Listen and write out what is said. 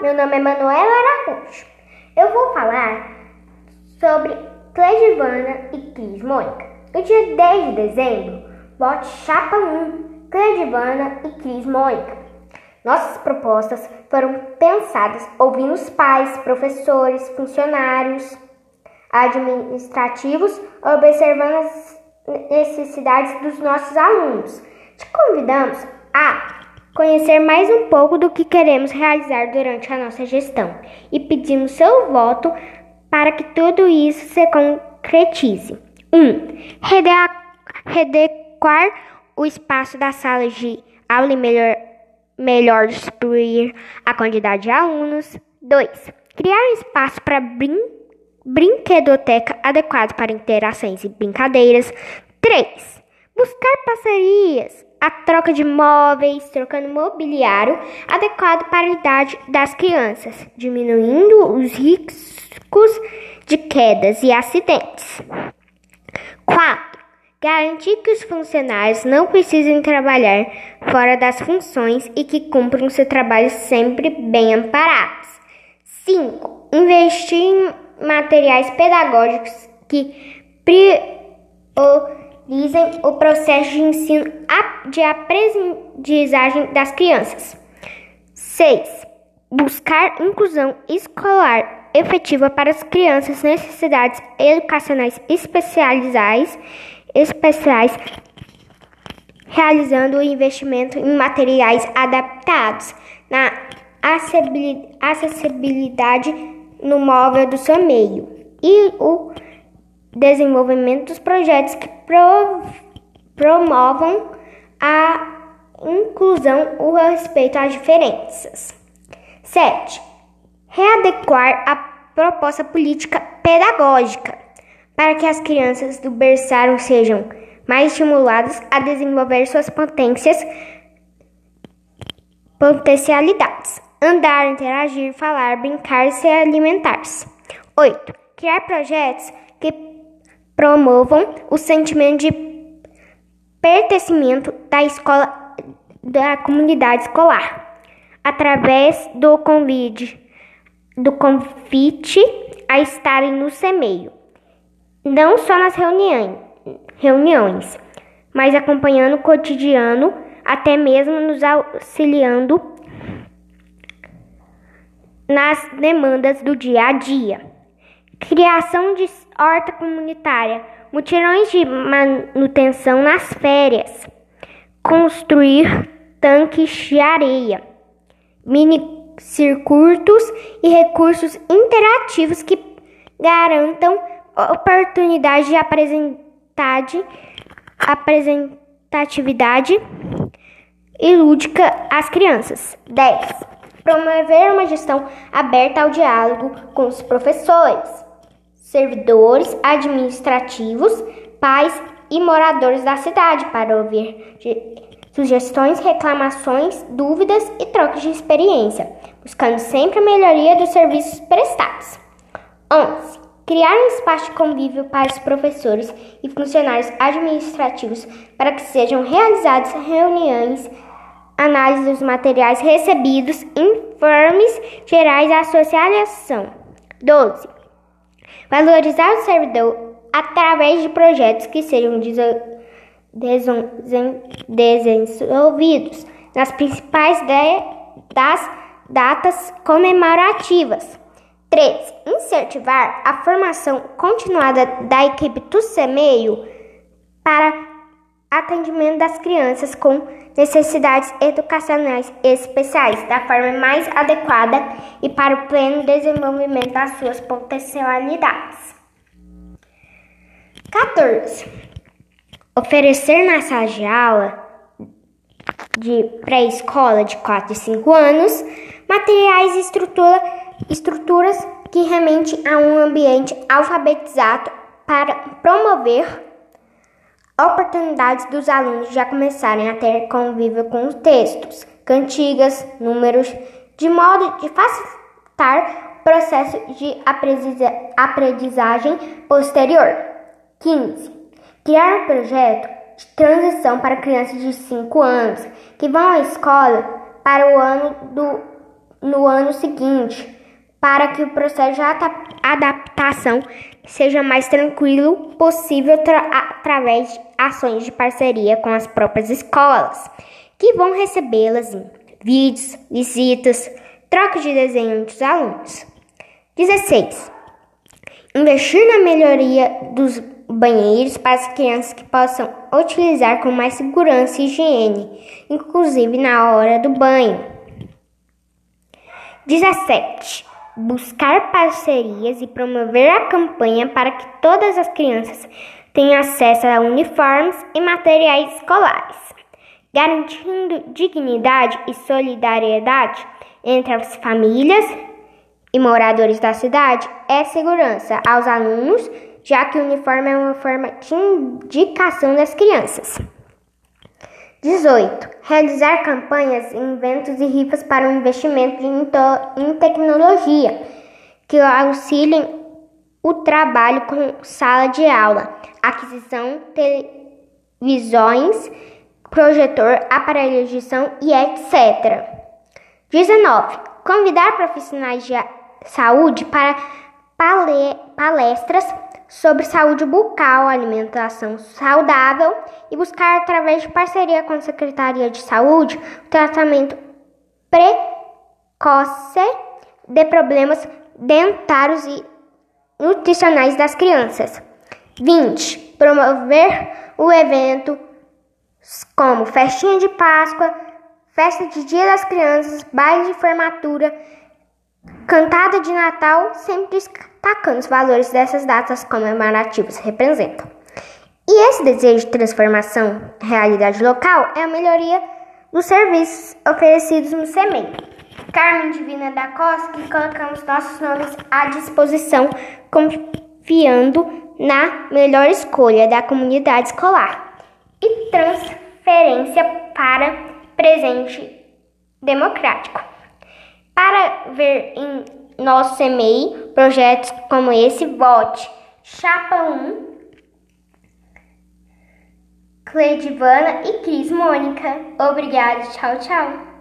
meu nome é Manuela Araújo. Eu vou falar sobre Cledivana e Cris Mônica. No dia 10 de dezembro, vote Chapa 1, Cledivana e Cris Mônica. Nossas propostas foram pensadas ouvindo os pais, professores, funcionários administrativos, observando as necessidades dos nossos alunos. Te convidamos a conhecer mais um pouco do que queremos realizar durante a nossa gestão e pedimos seu voto para que tudo isso se concretize. 1. Um, redequar o espaço das salas de aula e melhor, melhor distribuir a quantidade de alunos. 2. Criar um espaço para brin brinquedoteca adequado para interações e brincadeiras. 3. Buscar parcerias a troca de móveis, trocando mobiliário adequado para a idade das crianças, diminuindo os riscos de quedas e acidentes. 4. Garantir que os funcionários não precisem trabalhar fora das funções e que cumpram seu trabalho sempre bem amparados. 5. Investir em materiais pedagógicos que priorizem dizem o processo de ensino de aprendizagem das crianças. 6. Buscar inclusão escolar efetiva para as crianças necessidades educacionais especializadas, especiais, realizando o investimento em materiais adaptados na acessibilidade no móvel do seu meio e o desenvolvimento dos projetos que pro, promovam a inclusão e o respeito às diferenças. 7. Readequar a proposta política pedagógica para que as crianças do berçário sejam mais estimuladas a desenvolver suas potências, potencialidades. Andar, interagir, falar, brincar, se alimentar-se. 8. Criar projetos que promovam o sentimento de pertencimento da escola da comunidade escolar através do convite do convite a estarem no semeio, não só nas reuniões, reuniões, mas acompanhando o cotidiano, até mesmo nos auxiliando nas demandas do dia a dia. Criação de horta comunitária, mutirões de manutenção nas férias, construir tanques de areia, mini circuitos e recursos interativos que garantam oportunidade de apresentatividade e lúdica às crianças. 10. Promover uma gestão aberta ao diálogo com os professores servidores administrativos, pais e moradores da cidade para ouvir sugestões, reclamações, dúvidas e trocas de experiência, buscando sempre a melhoria dos serviços prestados. 11. Criar um espaço de convívio para os professores e funcionários administrativos para que sejam realizadas reuniões, análise dos materiais recebidos, informes gerais à associação. 12 Valorizar o servidor através de projetos que sejam desenvolvidos nas principais das datas comemorativas. 3. Incentivar a formação continuada da equipe do CEMEIO para atendimento das crianças com necessidades educacionais especiais da forma mais adequada e para o pleno desenvolvimento das suas potencialidades. 14. Oferecer na sala de aula de pré-escola de 4 e 5 anos materiais e estrutura, estruturas que remetem a um ambiente alfabetizado para promover oportunidades dos alunos já começarem a ter convívio com os textos, cantigas, números, de modo de facilitar o processo de aprendizagem posterior. 15. Criar um projeto de transição para crianças de 5 anos que vão à escola para o ano do no ano seguinte, para que o processo de adaptação seja mais tranquilo possível através de ações de parceria com as próprias escolas, que vão recebê-las em vídeos, visitas, troca de desenho entre os alunos. 16. Investir na melhoria dos banheiros para as crianças que possam utilizar com mais segurança e higiene, inclusive na hora do banho. 17. Buscar parcerias e promover a campanha para que todas as crianças tenham acesso a uniformes e materiais escolares, garantindo dignidade e solidariedade entre as famílias e moradores da cidade é segurança aos alunos, já que o uniforme é uma forma de indicação das crianças. 18. Realizar campanhas, eventos e rifas para o investimento em tecnologia que auxiliem o trabalho com sala de aula, aquisição televisões, projetor, aparelhos de som e etc. 19. Convidar profissionais de saúde para palestras sobre saúde bucal, alimentação saudável e buscar, através de parceria com a Secretaria de Saúde, o tratamento precoce de problemas dentários e nutricionais das crianças. 20. Promover o evento como festinha de Páscoa, festa de Dia das Crianças, baile de formatura, cantada de Natal, sempre destacando os valores dessas datas comemorativas representam. E esse desejo de transformação realidade local é a melhoria dos serviços oferecidos no CEMEI. Carmen Divina da Costa, que colocamos nossos nomes à disposição, confiando na melhor escolha da comunidade escolar e transferência para presente democrático. Para ver em nosso e-mail projetos como esse, vote Chapa 1, Cleidivana e Cris Mônica. Obrigada, tchau, tchau.